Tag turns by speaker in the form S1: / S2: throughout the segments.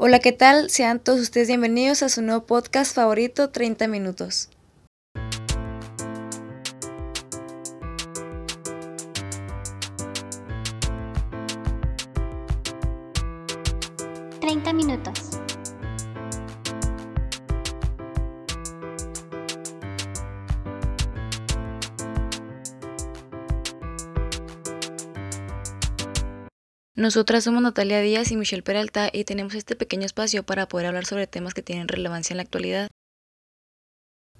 S1: Hola, ¿qué tal? Sean todos ustedes bienvenidos a su nuevo podcast favorito, 30 minutos. Nosotras somos Natalia Díaz y Michelle Peralta y tenemos este pequeño espacio para poder hablar sobre temas que tienen relevancia en la actualidad.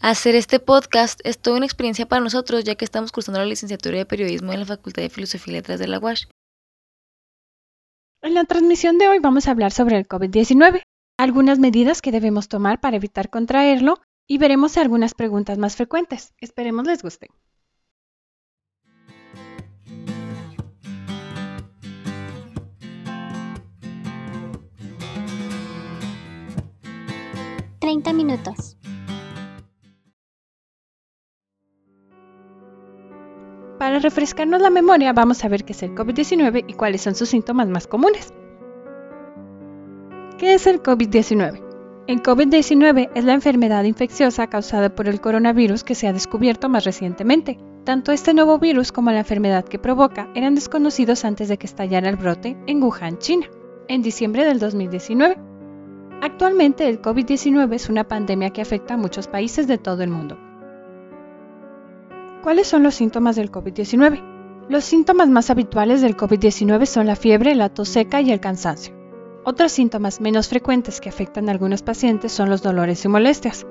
S1: Hacer este podcast es toda una experiencia para nosotros ya que estamos cursando la licenciatura de periodismo en la Facultad de Filosofía y Letras de la UASH.
S2: En la transmisión de hoy vamos a hablar sobre el COVID-19, algunas medidas que debemos tomar para evitar contraerlo y veremos algunas preguntas más frecuentes. Esperemos les guste.
S3: Treinta minutos.
S2: Para refrescarnos la memoria, vamos a ver qué es el COVID-19 y cuáles son sus síntomas más comunes. ¿Qué es el COVID-19? El COVID-19 es la enfermedad infecciosa causada por el coronavirus que se ha descubierto más recientemente. Tanto este nuevo virus como la enfermedad que provoca eran desconocidos antes de que estallara el brote en Wuhan, China, en diciembre del 2019. Actualmente el COVID-19 es una pandemia que afecta a muchos países de todo el mundo. ¿Cuáles son los síntomas del COVID-19? Los síntomas más habituales del COVID-19 son la fiebre, la tos seca y el cansancio. Otros síntomas menos frecuentes que afectan a algunos pacientes son los dolores y molestias,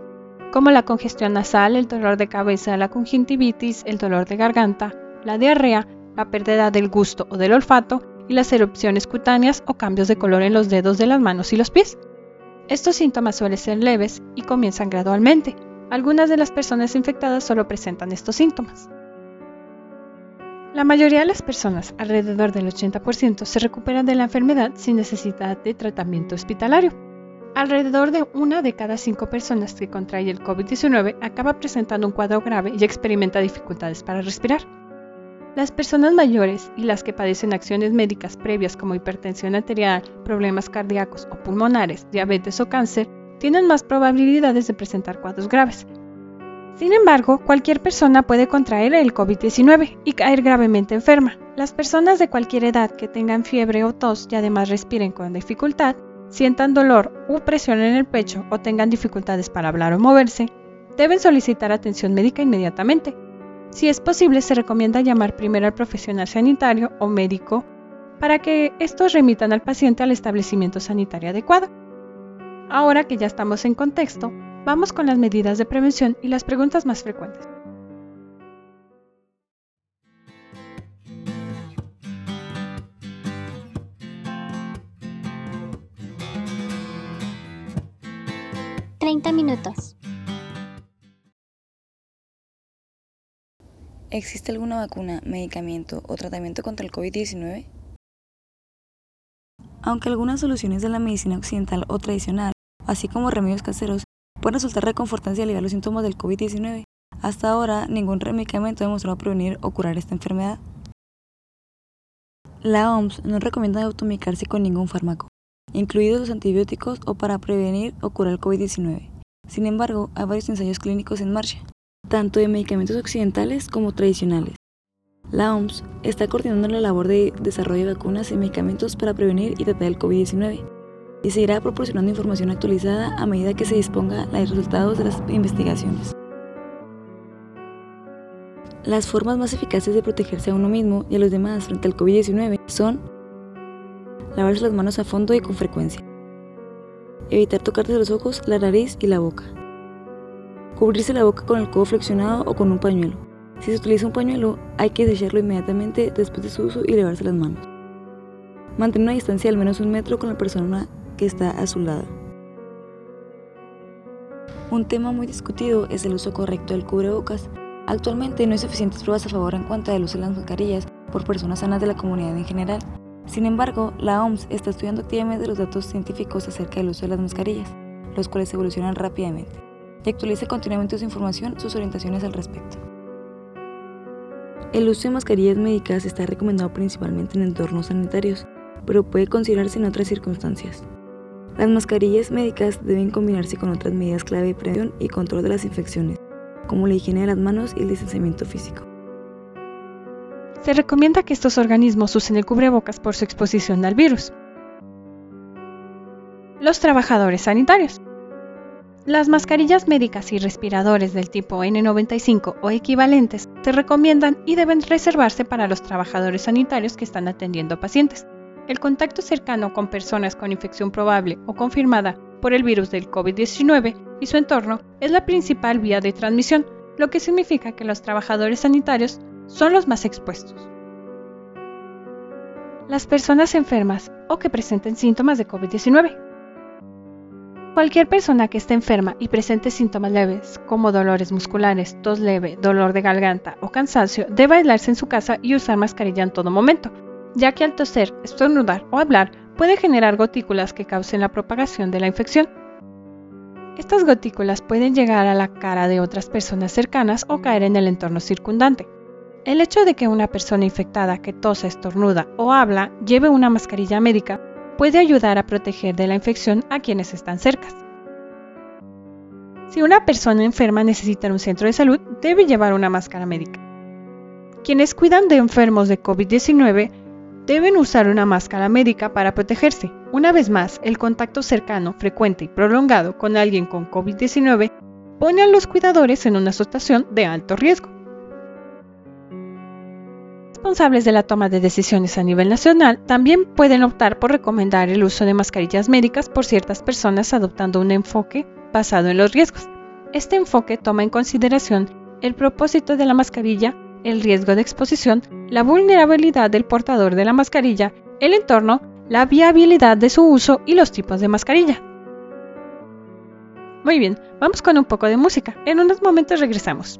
S2: como la congestión nasal, el dolor de cabeza, la conjuntivitis, el dolor de garganta, la diarrea, la pérdida del gusto o del olfato y las erupciones cutáneas o cambios de color en los dedos de las manos y los pies. Estos síntomas suelen ser leves y comienzan gradualmente. Algunas de las personas infectadas solo presentan estos síntomas. La mayoría de las personas, alrededor del 80%, se recuperan de la enfermedad sin necesidad de tratamiento hospitalario. Alrededor de una de cada cinco personas que contrae el COVID-19 acaba presentando un cuadro grave y experimenta dificultades para respirar. Las personas mayores y las que padecen acciones médicas previas como hipertensión arterial, problemas cardíacos o pulmonares, diabetes o cáncer tienen más probabilidades de presentar cuadros graves, sin embargo, cualquier persona puede contraer el COVID-19 y caer gravemente enferma. Las personas de cualquier edad que tengan fiebre o tos y además respiren con dificultad, sientan dolor u presión en el pecho o tengan dificultades para hablar o moverse, deben solicitar atención médica inmediatamente. Si es posible, se recomienda llamar primero al profesional sanitario o médico para que estos remitan al paciente al establecimiento sanitario adecuado. Ahora que ya estamos en contexto, Vamos con las medidas de prevención y las preguntas más frecuentes.
S3: Treinta minutos.
S1: ¿Existe alguna vacuna, medicamento o tratamiento contra el COVID-19? Aunque algunas soluciones de la medicina occidental o tradicional, así como remedios caseros, pueden resultar reconfortantes y aliviar los síntomas del COVID-19. Hasta ahora, ningún medicamento ha demostrado prevenir o curar esta enfermedad. La OMS no recomienda automedicarse con ningún fármaco, incluidos los antibióticos o para prevenir o curar el COVID-19. Sin embargo, hay varios ensayos clínicos en marcha, tanto de medicamentos occidentales como tradicionales. La OMS está coordinando la labor de desarrollo de vacunas y medicamentos para prevenir y tratar el COVID-19 y seguirá proporcionando información actualizada a medida que se disponga los resultados de las investigaciones. Las formas más eficaces de protegerse a uno mismo y a los demás frente al COVID-19 son lavarse las manos a fondo y con frecuencia, evitar tocarse los ojos, la nariz y la boca, cubrirse la boca con el codo flexionado o con un pañuelo. Si se utiliza un pañuelo, hay que desecharlo inmediatamente después de su uso y lavarse las manos. Mantener una distancia de al menos un metro con la persona que está a su lado. Un tema muy discutido es el uso correcto del cubrebocas. Actualmente no hay suficientes pruebas a favor en cuanto al uso de las mascarillas por personas sanas de la comunidad en general. Sin embargo, la OMS está estudiando activamente los datos científicos acerca del uso de las mascarillas, los cuales evolucionan rápidamente, y actualiza continuamente su información, sus orientaciones al respecto. El uso de mascarillas médicas está recomendado principalmente en entornos sanitarios, pero puede considerarse en otras circunstancias. Las mascarillas médicas deben combinarse con otras medidas clave de prevención y control de las infecciones, como la higiene de las manos y el distanciamiento físico.
S2: Se recomienda que estos organismos usen el cubrebocas por su exposición al virus. Los trabajadores sanitarios. Las mascarillas médicas y respiradores del tipo N95 o equivalentes se recomiendan y deben reservarse para los trabajadores sanitarios que están atendiendo pacientes. El contacto cercano con personas con infección probable o confirmada por el virus del COVID-19 y su entorno es la principal vía de transmisión, lo que significa que los trabajadores sanitarios son los más expuestos. Las personas enfermas o que presenten síntomas de COVID-19. Cualquier persona que esté enferma y presente síntomas leves, como dolores musculares, tos leve, dolor de garganta o cansancio, debe aislarse en su casa y usar mascarilla en todo momento, ya que al toser, estornudar o hablar puede generar gotículas que causen la propagación de la infección. Estas gotículas pueden llegar a la cara de otras personas cercanas o caer en el entorno circundante. El hecho de que una persona infectada que tose, estornuda o habla lleve una mascarilla médica puede ayudar a proteger de la infección a quienes están cerca. Si una persona enferma necesita un centro de salud, debe llevar una máscara médica. Quienes cuidan de enfermos de COVID-19 deben usar una máscara médica para protegerse. Una vez más, el contacto cercano, frecuente y prolongado con alguien con COVID-19 pone a los cuidadores en una situación de alto riesgo responsables de la toma de decisiones a nivel nacional también pueden optar por recomendar el uso de mascarillas médicas por ciertas personas adoptando un enfoque basado en los riesgos. Este enfoque toma en consideración el propósito de la mascarilla, el riesgo de exposición, la vulnerabilidad del portador de la mascarilla, el entorno, la viabilidad de su uso y los tipos de mascarilla. Muy bien, vamos con un poco de música. En unos momentos regresamos.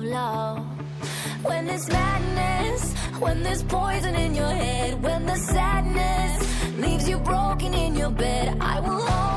S4: Of love? When there's madness, when there's poison in your head, when the sadness leaves you broken in your bed, I will hold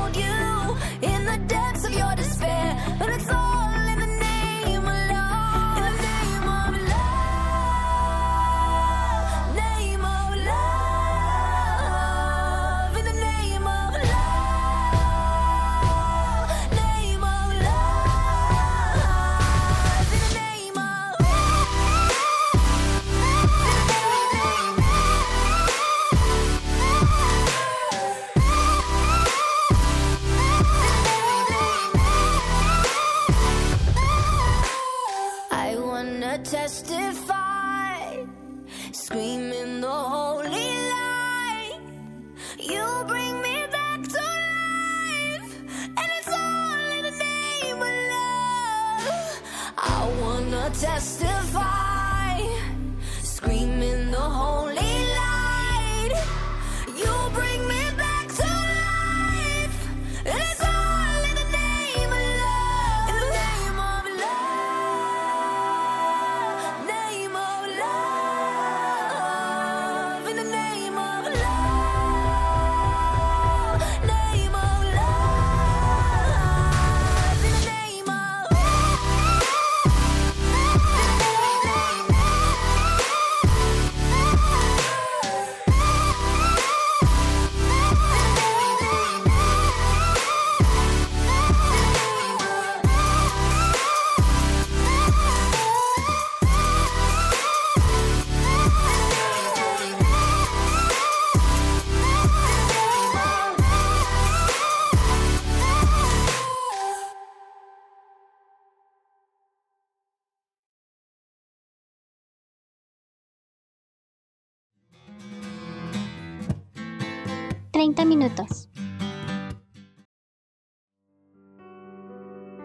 S3: 30 minutos.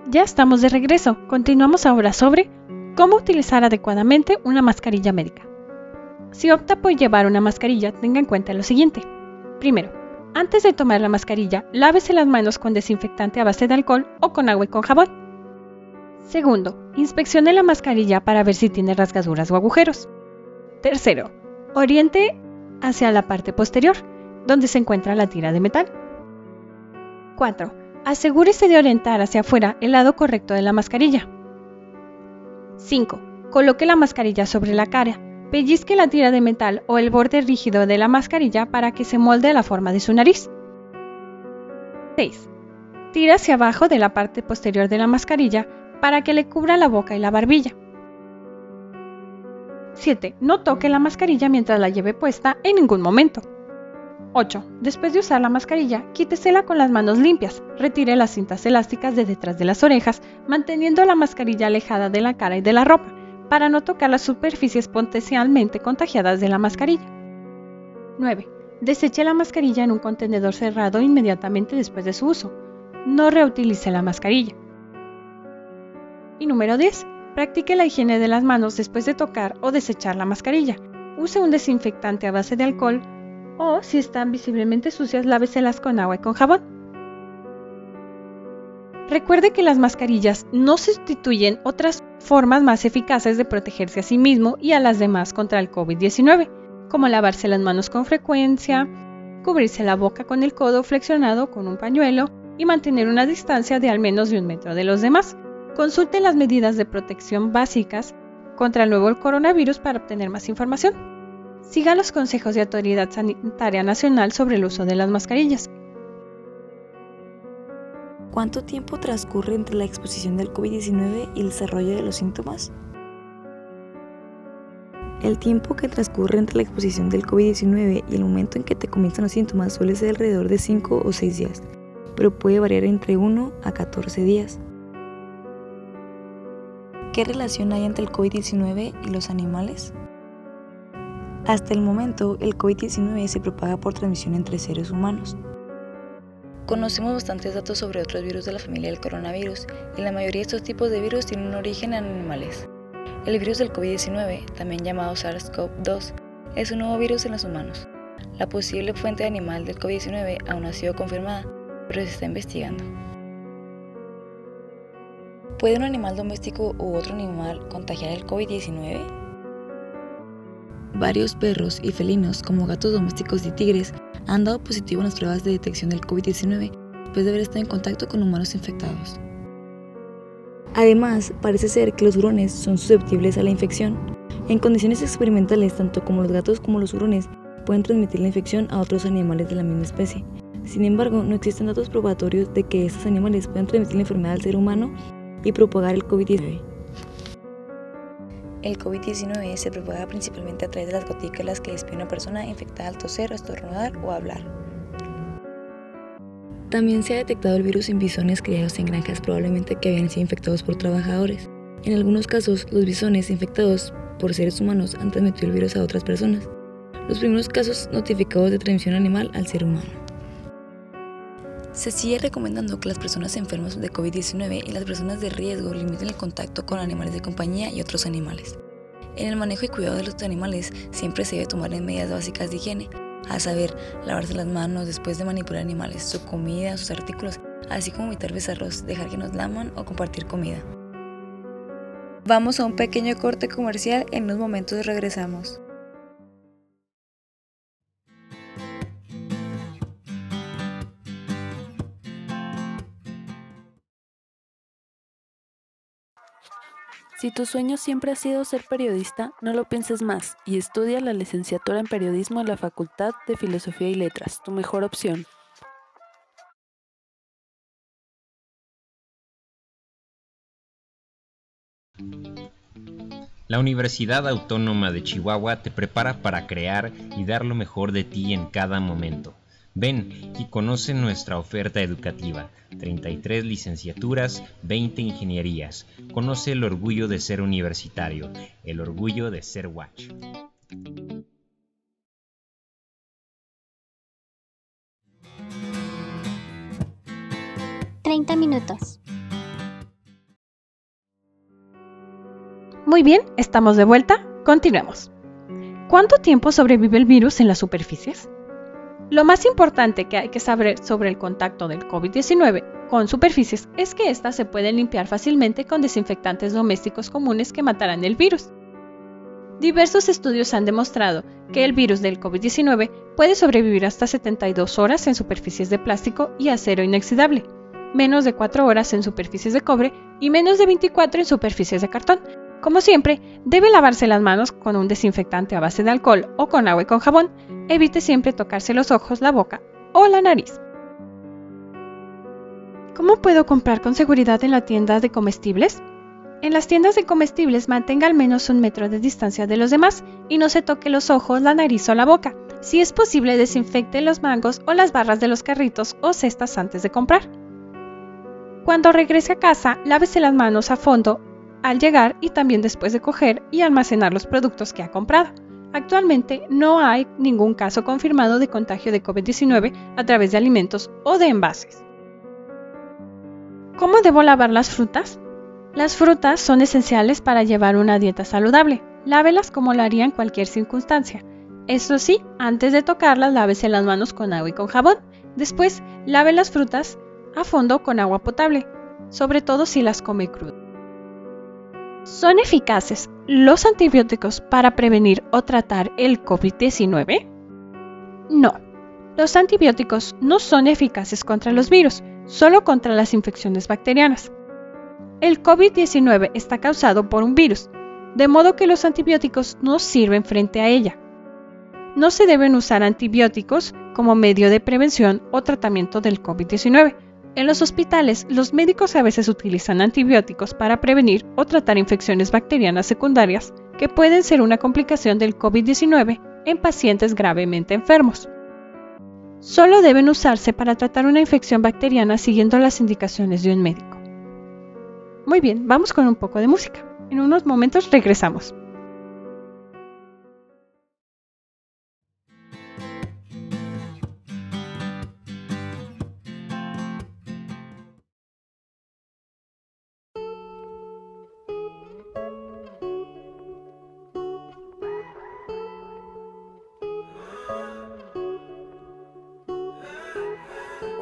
S2: Ya estamos de regreso. Continuamos ahora sobre cómo utilizar adecuadamente una mascarilla médica. Si opta por llevar una mascarilla, tenga en cuenta lo siguiente. Primero, antes de tomar la mascarilla, lávese las manos con desinfectante a base de alcohol o con agua y con jabón. Segundo, inspeccione la mascarilla para ver si tiene rasgaduras o agujeros. Tercero, oriente hacia la parte posterior, donde se encuentra la tira de metal. 4. Asegúrese de orientar hacia afuera el lado correcto de la mascarilla. 5. Coloque la mascarilla sobre la cara. Pellizque la tira de metal o el borde rígido de la mascarilla para que se molde la forma de su nariz. 6. Tira hacia abajo de la parte posterior de la mascarilla para que le cubra la boca y la barbilla. 7. No toque la mascarilla mientras la lleve puesta en ningún momento. 8. Después de usar la mascarilla, quítesela con las manos limpias. Retire las cintas elásticas de detrás de las orejas, manteniendo la mascarilla alejada de la cara y de la ropa, para no tocar las superficies potencialmente contagiadas de la mascarilla. 9. Deseche la mascarilla en un contenedor cerrado inmediatamente después de su uso. No reutilice la mascarilla. Y número 10. Practique la higiene de las manos después de tocar o desechar la mascarilla. Use un desinfectante a base de alcohol o, si están visiblemente sucias, láveselas con agua y con jabón. Recuerde que las mascarillas no sustituyen otras formas más eficaces de protegerse a sí mismo y a las demás contra el COVID-19, como lavarse las manos con frecuencia, cubrirse la boca con el codo flexionado con un pañuelo y mantener una distancia de al menos de un metro de los demás. Consulte las medidas de protección básicas contra el nuevo coronavirus para obtener más información. Siga los consejos de Autoridad Sanitaria Nacional sobre el uso de las mascarillas.
S1: ¿Cuánto tiempo transcurre entre la exposición del COVID-19 y el desarrollo de los síntomas? El tiempo que transcurre entre la exposición del COVID-19 y el momento en que te comienzan los síntomas suele ser alrededor de 5 o 6 días, pero puede variar entre 1 a 14 días. ¿Qué relación hay entre el COVID-19 y los animales? Hasta el momento, el COVID-19 se propaga por transmisión entre seres humanos. Conocemos bastantes datos sobre otros virus de la familia del coronavirus y la mayoría de estos tipos de virus tienen un origen en animales. El virus del COVID-19, también llamado SARS-CoV-2, es un nuevo virus en los humanos. La posible fuente animal del COVID-19 aún no ha sido confirmada, pero se está investigando. ¿Puede un animal doméstico u otro animal contagiar el COVID-19? Varios perros y felinos, como gatos domésticos y tigres, han dado positivo en las pruebas de detección del COVID-19 después de haber estado en contacto con humanos infectados. Además, parece ser que los hurones son susceptibles a la infección. En condiciones experimentales, tanto como los gatos como los hurones pueden transmitir la infección a otros animales de la misma especie. Sin embargo, no existen datos probatorios de que estos animales puedan transmitir la enfermedad al ser humano y propagar el COVID-19. El COVID-19 se propaga principalmente a través de las gotículas que despide una persona infectada al toser, estornudar o hablar. También se ha detectado el virus en bisones criados en granjas probablemente que habían sido infectados por trabajadores. En algunos casos, los bisones infectados por seres humanos han transmitido el virus a otras personas. Los primeros casos notificados de transmisión animal al ser humano. Se sigue recomendando que las personas enfermas de COVID-19 y las personas de riesgo limiten el contacto con animales de compañía y otros animales. En el manejo y cuidado de los animales siempre se debe tomar medidas básicas de higiene, a saber, lavarse las manos después de manipular animales, su comida, sus artículos, así como evitar besarlos, dejar que nos laman o compartir comida. Vamos a un pequeño corte comercial, en unos momentos regresamos.
S5: Si tu sueño siempre ha sido ser periodista, no lo pienses más y estudia la licenciatura en periodismo en la Facultad de Filosofía y Letras, tu mejor opción.
S6: La Universidad Autónoma de Chihuahua te prepara para crear y dar lo mejor de ti en cada momento. Ven y conoce nuestra oferta educativa. 33 licenciaturas, 20 ingenierías. Conoce el orgullo de ser universitario, el orgullo de ser Watch. ...30 minutos.
S2: Muy bien, estamos de vuelta. Continuemos. ¿Cuánto tiempo sobrevive el virus en las superficies? Lo más importante que hay que saber sobre el contacto del COVID-19 con superficies es que éstas se pueden limpiar fácilmente con desinfectantes domésticos comunes que matarán el virus. Diversos estudios han demostrado que el virus del COVID-19 puede sobrevivir hasta 72 horas en superficies de plástico y acero inoxidable, menos de 4 horas en superficies de cobre y menos de 24 en superficies de cartón. Como siempre, debe lavarse las manos con un desinfectante a base de alcohol o con agua y con jabón. Evite siempre tocarse los ojos, la boca o la nariz. ¿Cómo puedo comprar con seguridad en la tienda de comestibles? En las tiendas de comestibles mantenga al menos un metro de distancia de los demás y no se toque los ojos, la nariz o la boca. Si es posible, desinfecte los mangos o las barras de los carritos o cestas antes de comprar. Cuando regrese a casa, lávese las manos a fondo al llegar y también después de coger y almacenar los productos que ha comprado. Actualmente no hay ningún caso confirmado de contagio de COVID-19 a través de alimentos o de envases. ¿Cómo debo lavar las frutas? Las frutas son esenciales para llevar una dieta saludable. Lávelas como lo haría en cualquier circunstancia. Eso sí, antes de tocarlas, lávese las manos con agua y con jabón. Después, lave las frutas a fondo con agua potable, sobre todo si las come crudas. ¿Son eficaces los antibióticos para prevenir o tratar el COVID-19? No. Los antibióticos no son eficaces contra los virus, solo contra las infecciones bacterianas. El COVID-19 está causado por un virus, de modo que los antibióticos no sirven frente a ella. No se deben usar antibióticos como medio de prevención o tratamiento del COVID-19 en los hospitales, los médicos a veces utilizan antibióticos para prevenir o tratar infecciones bacterianas secundarias que pueden ser una complicación del COVID-19 en pacientes gravemente enfermos. Solo deben usarse para tratar una infección bacteriana siguiendo las indicaciones de un médico. Muy bien, vamos con un poco de música. En unos momentos regresamos.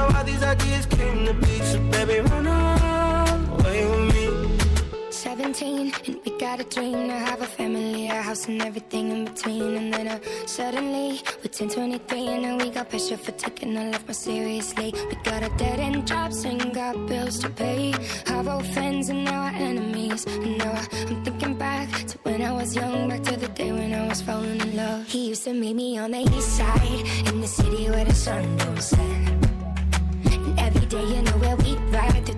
S7: Know these ideas came to be. So baby, run away with me.
S8: 17 and we got a dream to have a family, a house and everything in between. And then uh, suddenly we're 10, 23 and now we got pressure for taking our life more seriously. We got a dead end jobs and got bills to pay. Our old friends and now our enemies. And now I'm thinking back to when I was young, back to the day when I was falling in love. He used to meet me on the east side in the city where the sun don't set. Every day, you know where we ride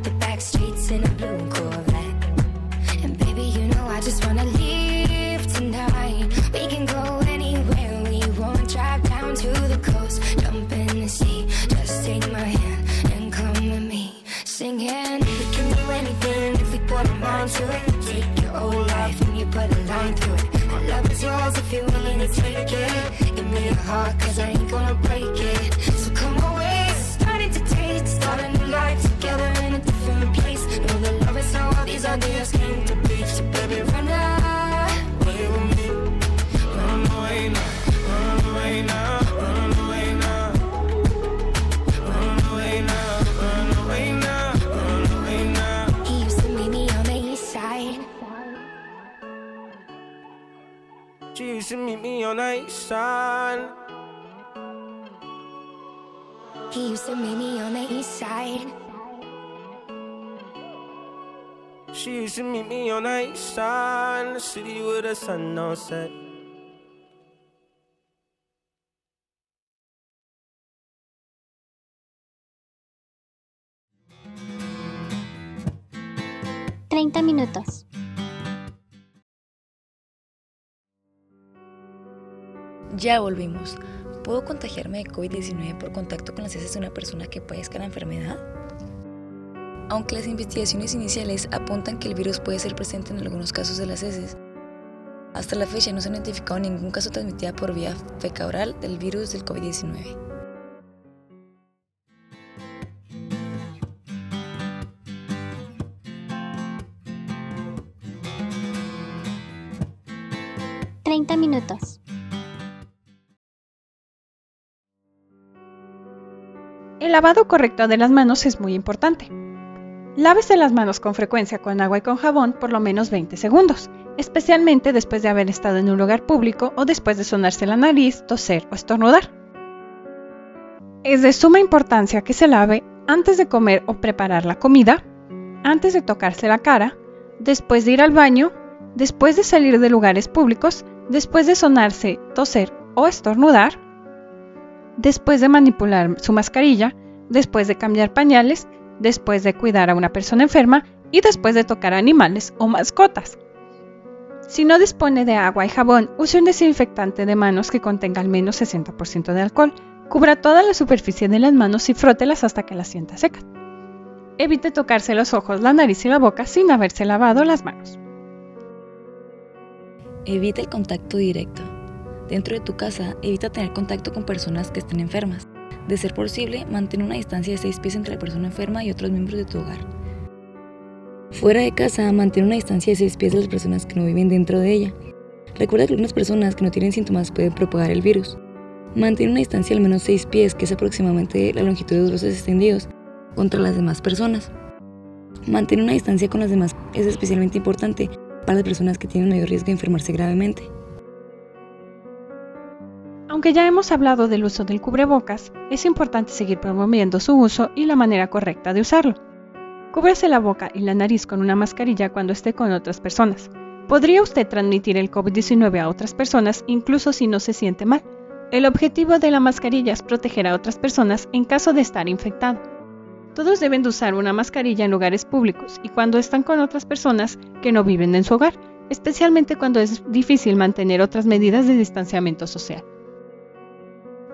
S7: She meet me on the side.
S4: He used to meet me on the east side.
S7: She used to meet me on the east side, in the city where the sun don't set.
S3: Treinta minutos.
S1: Ya volvimos. ¿Puedo contagiarme de COVID-19 por contacto con las heces de una persona que padezca la enfermedad? Aunque las investigaciones iniciales apuntan que el virus puede ser presente en algunos casos de las heces, hasta la fecha no se ha identificado ningún caso transmitido por vía fecal oral del virus del COVID-19.
S3: Treinta minutos.
S2: El lavado correcto de las manos es muy importante. Lávese las manos con frecuencia con agua y con jabón por lo menos 20 segundos, especialmente después de haber estado en un lugar público o después de sonarse la nariz, toser o estornudar. Es de suma importancia que se lave antes de comer o preparar la comida, antes de tocarse la cara, después de ir al baño, después de salir de lugares públicos, después de sonarse, toser o estornudar, después de manipular su mascarilla, después de cambiar pañales, después de cuidar a una persona enferma y después de tocar animales o mascotas. Si no dispone de agua y jabón, use un desinfectante de manos que contenga al menos 60% de alcohol. Cubra toda la superficie de las manos y frótelas hasta que las sienta secas. Evite tocarse los ojos, la nariz y la boca sin haberse lavado las manos.
S1: Evita el contacto directo. Dentro de tu casa, evita tener contacto con personas que estén enfermas. De ser posible, mantén una distancia de 6 pies entre la persona enferma y otros miembros de tu hogar. Fuera de casa, mantén una distancia de 6 pies de las personas que no viven dentro de ella. Recuerda que algunas personas que no tienen síntomas pueden propagar el virus. Mantén una distancia de al menos 6 pies, que es aproximadamente la longitud de los brazos extendidos, contra las demás personas. Mantén una distancia con las demás es especialmente importante para las personas que tienen mayor riesgo de enfermarse gravemente.
S2: Aunque ya hemos hablado del uso del cubrebocas, es importante seguir promoviendo su uso y la manera correcta de usarlo. Cúbrase la boca y la nariz con una mascarilla cuando esté con otras personas. Podría usted transmitir el COVID-19 a otras personas incluso si no se siente mal. El objetivo de la mascarilla es proteger a otras personas en caso de estar infectado. Todos deben de usar una mascarilla en lugares públicos y cuando están con otras personas que no viven en su hogar, especialmente cuando es difícil mantener otras medidas de distanciamiento social.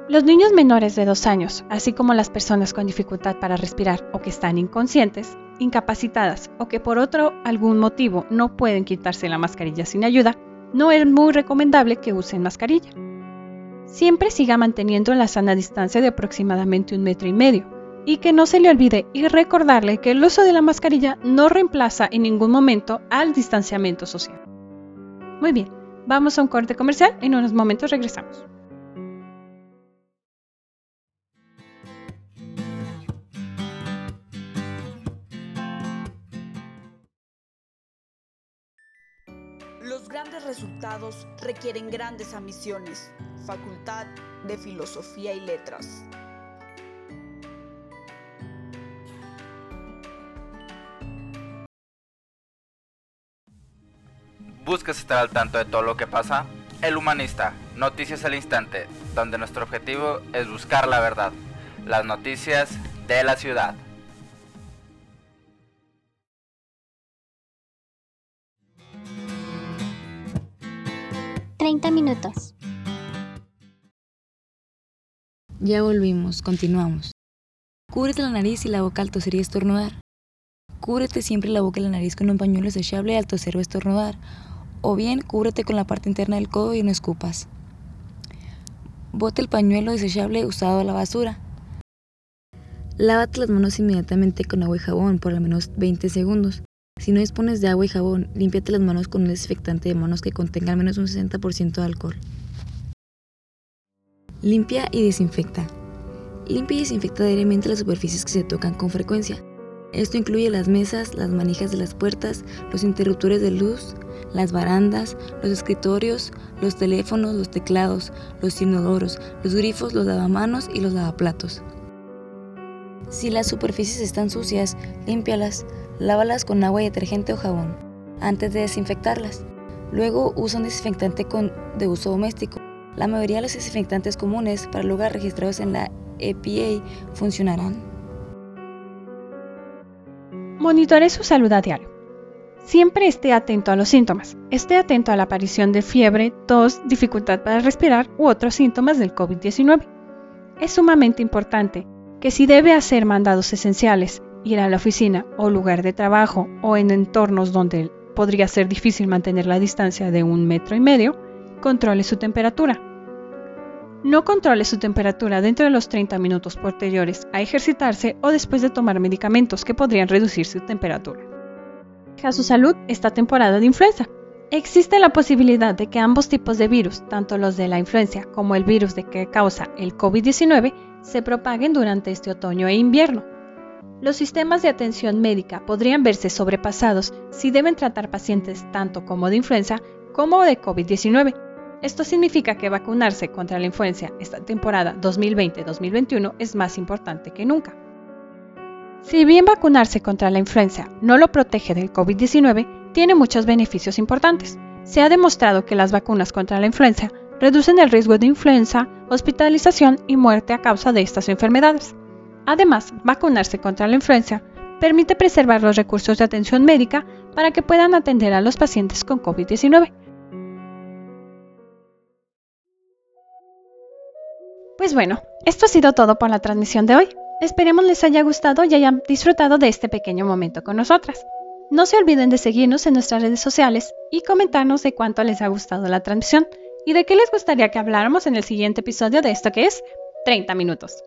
S2: Los niños menores de 2 años, así como las personas con dificultad para respirar o que están inconscientes, incapacitadas o que por otro algún motivo no pueden quitarse la mascarilla sin ayuda, no es muy recomendable que usen mascarilla. Siempre siga manteniendo la sana distancia de aproximadamente un metro y medio y que no se le olvide y recordarle que el uso de la mascarilla no reemplaza en ningún momento al distanciamiento social. Muy bien, vamos a un corte comercial, en unos momentos regresamos.
S9: Grandes resultados requieren grandes ambiciones. Facultad de Filosofía y Letras.
S10: ¿Buscas estar al tanto de todo lo que pasa? El Humanista, Noticias al Instante, donde nuestro objetivo es buscar la verdad, las noticias de la ciudad.
S3: Treinta minutos.
S1: Ya volvimos, continuamos. Cúbrete la nariz y la boca al toser y estornudar. Cúbrete siempre la boca y la nariz con un pañuelo desechable al toser o estornudar. O bien, cúbrete con la parte interna del codo y no escupas. Bote el pañuelo desechable usado a la basura. Lávate las manos inmediatamente con agua y jabón por al menos 20 segundos. Si no dispones de agua y jabón, límpiate las manos con un desinfectante de manos que contenga al menos un 60% de alcohol. Limpia y desinfecta. Limpia y desinfecta diariamente las superficies que se tocan con frecuencia. Esto incluye las mesas, las manijas de las puertas, los interruptores de luz, las barandas, los escritorios, los teléfonos, los teclados, los inodoros, los grifos, los lavamanos y los lavaplatos. Si las superficies están sucias, límpialas, lávalas con agua y detergente o jabón, antes de desinfectarlas. Luego usa un desinfectante de uso doméstico. La mayoría de los desinfectantes comunes para el lugar registrados en la EPA funcionarán.
S2: Monitore su salud a diario. Siempre esté atento a los síntomas. Esté atento a la aparición de fiebre, tos, dificultad para respirar u otros síntomas del COVID-19. Es sumamente importante que si debe hacer mandados esenciales, ir a la oficina o lugar de trabajo o en entornos donde podría ser difícil mantener la distancia de un metro y medio, controle su temperatura. No controle su temperatura dentro de los 30 minutos posteriores a ejercitarse o después de tomar medicamentos que podrían reducir su temperatura. A su salud esta temporada de influenza. Existe la posibilidad de que ambos tipos de virus, tanto los de la influencia como el virus de que causa el COVID-19, se propaguen durante este otoño e invierno. Los sistemas de atención médica podrían verse sobrepasados si deben tratar pacientes tanto como de influenza como de COVID-19. Esto significa que vacunarse contra la influenza esta temporada 2020-2021 es más importante que nunca. Si bien vacunarse contra la influenza no lo protege del COVID-19, tiene muchos beneficios importantes. Se ha demostrado que las vacunas contra la influenza reducen el riesgo de influenza, hospitalización y muerte a causa de estas enfermedades. Además, vacunarse contra la influenza permite preservar los recursos de atención médica para que puedan atender a los pacientes con COVID-19. Pues bueno, esto ha sido todo por la transmisión de hoy. Esperemos les haya gustado y hayan disfrutado de este pequeño momento con nosotras. No se olviden de seguirnos en nuestras redes sociales y comentarnos de cuánto les ha gustado la transmisión y de qué les gustaría que habláramos en el siguiente episodio de esto que es 30 minutos.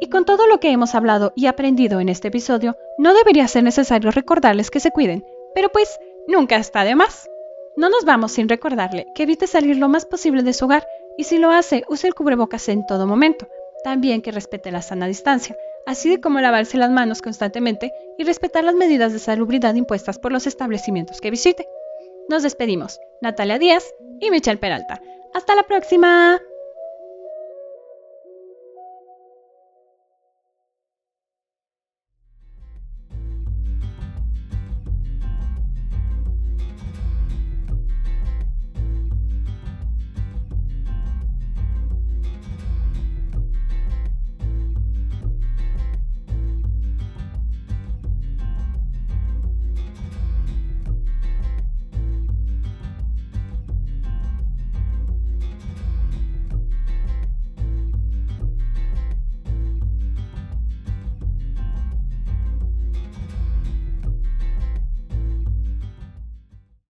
S2: Y con todo lo que hemos hablado y aprendido en este episodio, no debería ser necesario recordarles que se cuiden, pero pues nunca está de más. No nos vamos sin recordarle que evite salir lo más posible de su hogar y si lo hace, use el cubrebocas en todo momento. También que respete la sana distancia, así como lavarse las manos constantemente y respetar las medidas de salubridad impuestas por los establecimientos que visite. Nos despedimos, Natalia Díaz y Michelle Peralta. Hasta la próxima.